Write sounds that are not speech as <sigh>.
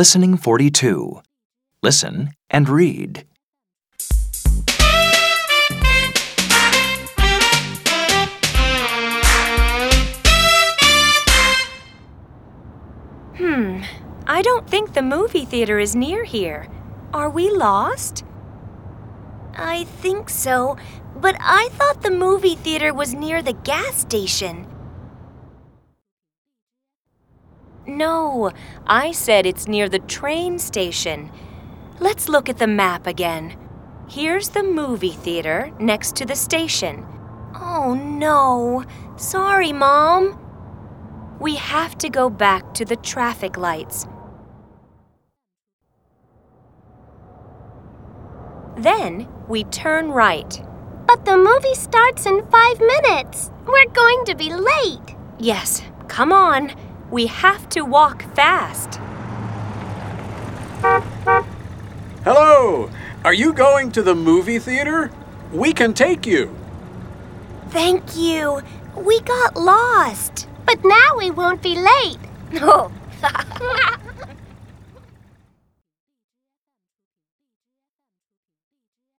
Listening 42. Listen and read. Hmm, I don't think the movie theater is near here. Are we lost? I think so, but I thought the movie theater was near the gas station. No, I said it's near the train station. Let's look at the map again. Here's the movie theater next to the station. Oh no. Sorry, Mom. We have to go back to the traffic lights. Then we turn right. But the movie starts in five minutes. We're going to be late. Yes, come on. We have to walk fast. Hello! Are you going to the movie theater? We can take you. Thank you. We got lost. But now we won't be late. <laughs> Oh. <laughs>